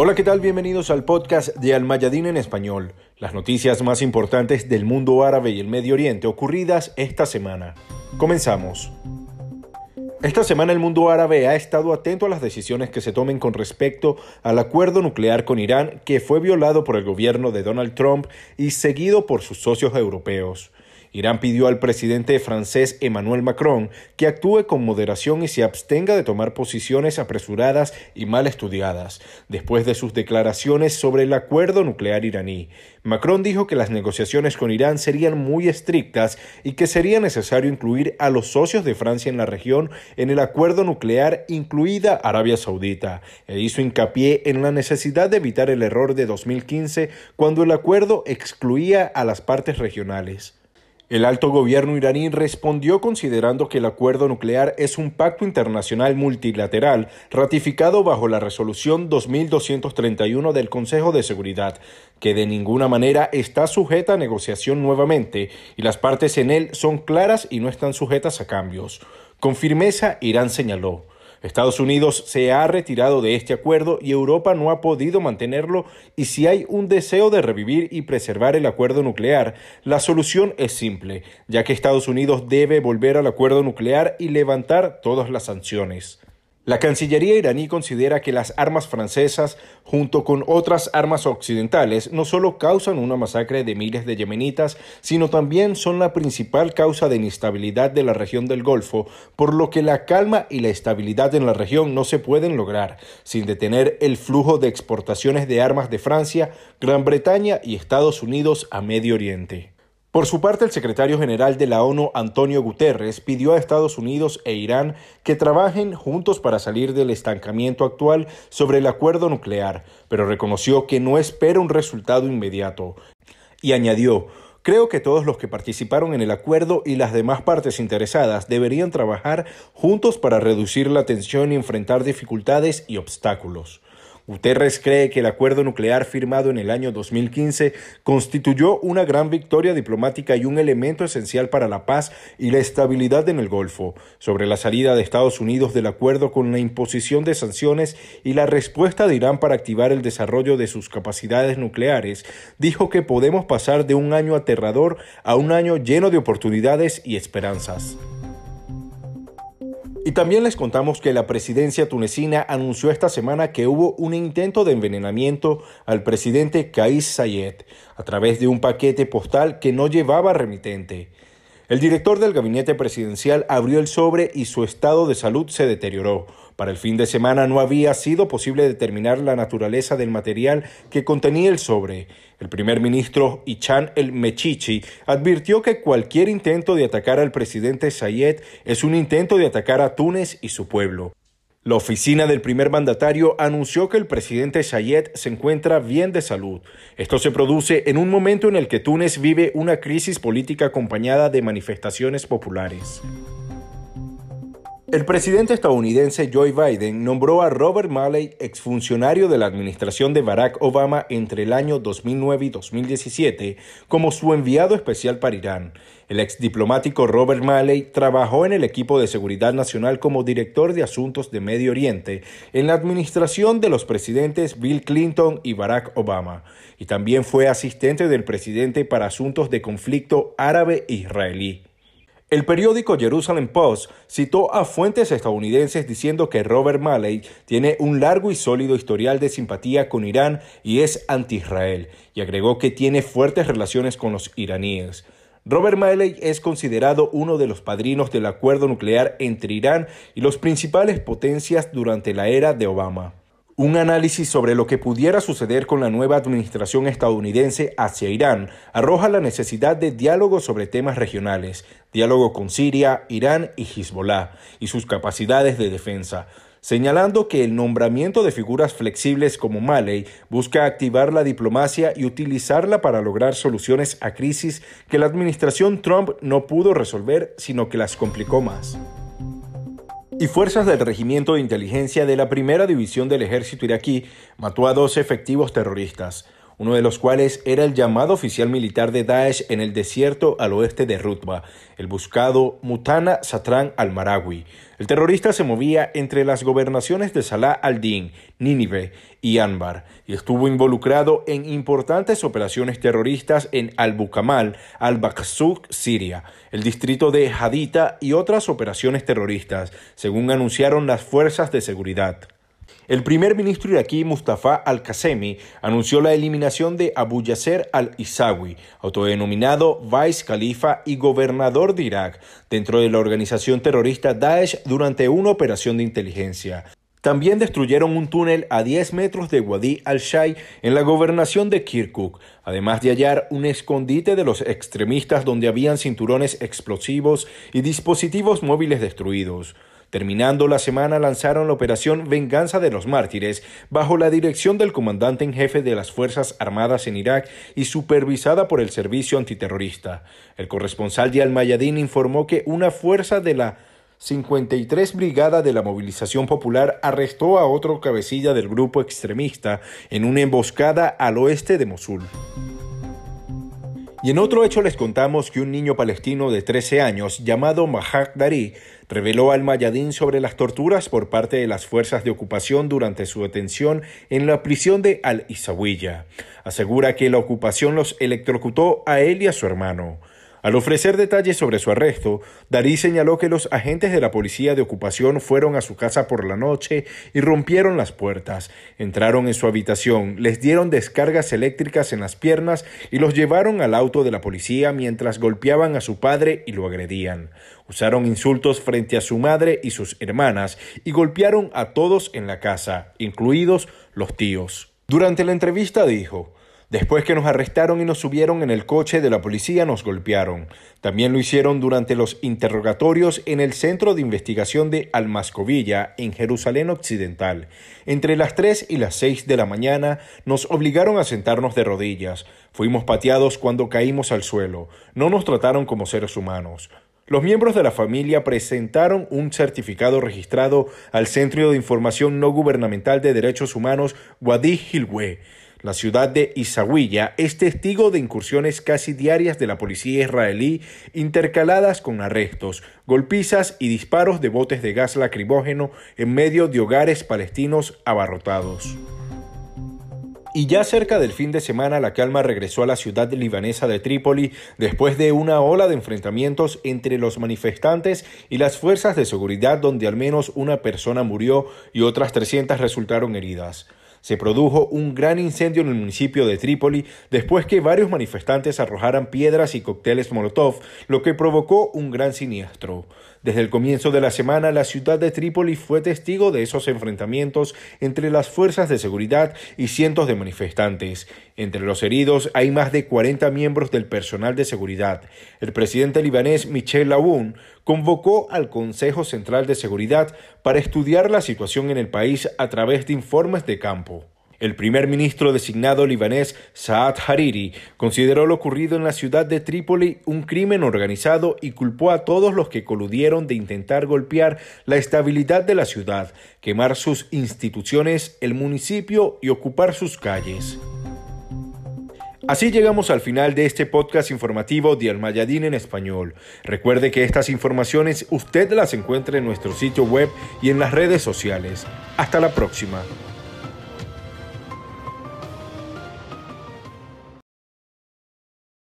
Hola, ¿qué tal? Bienvenidos al podcast de Al Mayadín en español, las noticias más importantes del mundo árabe y el Medio Oriente ocurridas esta semana. Comenzamos. Esta semana el mundo árabe ha estado atento a las decisiones que se tomen con respecto al acuerdo nuclear con Irán que fue violado por el gobierno de Donald Trump y seguido por sus socios europeos. Irán pidió al presidente francés Emmanuel Macron que actúe con moderación y se abstenga de tomar posiciones apresuradas y mal estudiadas, después de sus declaraciones sobre el acuerdo nuclear iraní. Macron dijo que las negociaciones con Irán serían muy estrictas y que sería necesario incluir a los socios de Francia en la región en el acuerdo nuclear, incluida Arabia Saudita, e hizo hincapié en la necesidad de evitar el error de 2015 cuando el acuerdo excluía a las partes regionales. El alto gobierno iraní respondió considerando que el acuerdo nuclear es un pacto internacional multilateral ratificado bajo la resolución 2231 del Consejo de Seguridad, que de ninguna manera está sujeta a negociación nuevamente y las partes en él son claras y no están sujetas a cambios. Con firmeza, Irán señaló. Estados Unidos se ha retirado de este acuerdo y Europa no ha podido mantenerlo y si hay un deseo de revivir y preservar el acuerdo nuclear, la solución es simple, ya que Estados Unidos debe volver al acuerdo nuclear y levantar todas las sanciones. La Cancillería iraní considera que las armas francesas, junto con otras armas occidentales, no solo causan una masacre de miles de yemenitas, sino también son la principal causa de inestabilidad de la región del Golfo, por lo que la calma y la estabilidad en la región no se pueden lograr sin detener el flujo de exportaciones de armas de Francia, Gran Bretaña y Estados Unidos a Medio Oriente. Por su parte, el secretario general de la ONU, Antonio Guterres, pidió a Estados Unidos e Irán que trabajen juntos para salir del estancamiento actual sobre el acuerdo nuclear, pero reconoció que no espera un resultado inmediato. Y añadió, Creo que todos los que participaron en el acuerdo y las demás partes interesadas deberían trabajar juntos para reducir la tensión y enfrentar dificultades y obstáculos. Guterres cree que el acuerdo nuclear firmado en el año 2015 constituyó una gran victoria diplomática y un elemento esencial para la paz y la estabilidad en el Golfo. Sobre la salida de Estados Unidos del acuerdo con la imposición de sanciones y la respuesta de Irán para activar el desarrollo de sus capacidades nucleares, dijo que podemos pasar de un año aterrador a un año lleno de oportunidades y esperanzas. Y también les contamos que la presidencia tunecina anunció esta semana que hubo un intento de envenenamiento al presidente Kais Sayed a través de un paquete postal que no llevaba remitente. El director del gabinete presidencial abrió el sobre y su estado de salud se deterioró. Para el fin de semana no había sido posible determinar la naturaleza del material que contenía el sobre. El primer ministro Ichan El Mechichi advirtió que cualquier intento de atacar al presidente Sayed es un intento de atacar a Túnez y su pueblo. La oficina del primer mandatario anunció que el presidente Sayed se encuentra bien de salud. Esto se produce en un momento en el que Túnez vive una crisis política acompañada de manifestaciones populares. El presidente estadounidense Joe Biden nombró a Robert Malley, exfuncionario de la administración de Barack Obama entre el año 2009 y 2017, como su enviado especial para Irán. El exdiplomático Robert Malley trabajó en el equipo de seguridad nacional como director de asuntos de Medio Oriente en la administración de los presidentes Bill Clinton y Barack Obama, y también fue asistente del presidente para asuntos de conflicto árabe-israelí. El periódico Jerusalem Post citó a fuentes estadounidenses diciendo que Robert Malley tiene un largo y sólido historial de simpatía con Irán y es anti-Israel, y agregó que tiene fuertes relaciones con los iraníes. Robert Malley es considerado uno de los padrinos del acuerdo nuclear entre Irán y las principales potencias durante la era de Obama. Un análisis sobre lo que pudiera suceder con la nueva administración estadounidense hacia Irán arroja la necesidad de diálogo sobre temas regionales, diálogo con Siria, Irán y Hezbollah, y sus capacidades de defensa, señalando que el nombramiento de figuras flexibles como Malley busca activar la diplomacia y utilizarla para lograr soluciones a crisis que la administración Trump no pudo resolver, sino que las complicó más y fuerzas del Regimiento de Inteligencia de la Primera División del Ejército iraquí mató a dos efectivos terroristas. Uno de los cuales era el llamado oficial militar de Daesh en el desierto al oeste de Rutba, el buscado Mutana Satran al-Marawi. El terrorista se movía entre las gobernaciones de Salah al-Din, Nínive y Anbar y estuvo involucrado en importantes operaciones terroristas en Al-Bukamal, Al-Baqsuk, Siria, el distrito de Hadita y otras operaciones terroristas, según anunciaron las fuerzas de seguridad. El primer ministro iraquí Mustafa al-Qasemi anunció la eliminación de Abu Yasser al-Isawi, autodenominado vice califa y gobernador de Irak, dentro de la organización terrorista Daesh durante una operación de inteligencia. También destruyeron un túnel a 10 metros de Wadi al-Shai en la gobernación de Kirkuk, además de hallar un escondite de los extremistas donde habían cinturones explosivos y dispositivos móviles destruidos. Terminando la semana lanzaron la operación Venganza de los Mártires bajo la dirección del comandante en jefe de las Fuerzas Armadas en Irak y supervisada por el Servicio Antiterrorista. El corresponsal de Al-Mayadin informó que una fuerza de la 53 Brigada de la Movilización Popular arrestó a otro cabecilla del grupo extremista en una emboscada al oeste de Mosul. Y en otro hecho les contamos que un niño palestino de 13 años llamado Mahak Dari reveló al Mayadín sobre las torturas por parte de las fuerzas de ocupación durante su detención en la prisión de Al-Isawiya. Asegura que la ocupación los electrocutó a él y a su hermano. Al ofrecer detalles sobre su arresto, Darí señaló que los agentes de la policía de ocupación fueron a su casa por la noche y rompieron las puertas. Entraron en su habitación, les dieron descargas eléctricas en las piernas y los llevaron al auto de la policía mientras golpeaban a su padre y lo agredían. Usaron insultos frente a su madre y sus hermanas y golpearon a todos en la casa, incluidos los tíos. Durante la entrevista dijo, Después que nos arrestaron y nos subieron en el coche de la policía, nos golpearon. También lo hicieron durante los interrogatorios en el Centro de Investigación de Almascovilla, en Jerusalén Occidental. Entre las 3 y las 6 de la mañana nos obligaron a sentarnos de rodillas. Fuimos pateados cuando caímos al suelo. No nos trataron como seres humanos. Los miembros de la familia presentaron un certificado registrado al Centro de Información No Gubernamental de Derechos Humanos Wadi Hilwe la ciudad de Isawiya es testigo de incursiones casi diarias de la policía israelí intercaladas con arrestos, golpizas y disparos de botes de gas lacrimógeno en medio de hogares palestinos abarrotados. Y ya cerca del fin de semana la calma regresó a la ciudad libanesa de Trípoli después de una ola de enfrentamientos entre los manifestantes y las fuerzas de seguridad donde al menos una persona murió y otras 300 resultaron heridas se produjo un gran incendio en el municipio de Trípoli después que varios manifestantes arrojaran piedras y cócteles Molotov, lo que provocó un gran siniestro. Desde el comienzo de la semana, la ciudad de Trípoli fue testigo de esos enfrentamientos entre las fuerzas de seguridad y cientos de manifestantes. Entre los heridos hay más de 40 miembros del personal de seguridad. El presidente libanés Michel Aoun convocó al Consejo Central de Seguridad para estudiar la situación en el país a través de informes de campo. El primer ministro designado libanés Saad Hariri consideró lo ocurrido en la ciudad de Trípoli un crimen organizado y culpó a todos los que coludieron de intentar golpear la estabilidad de la ciudad, quemar sus instituciones, el municipio y ocupar sus calles. Así llegamos al final de este podcast informativo de Almayadín en español. Recuerde que estas informaciones usted las encuentra en nuestro sitio web y en las redes sociales. Hasta la próxima.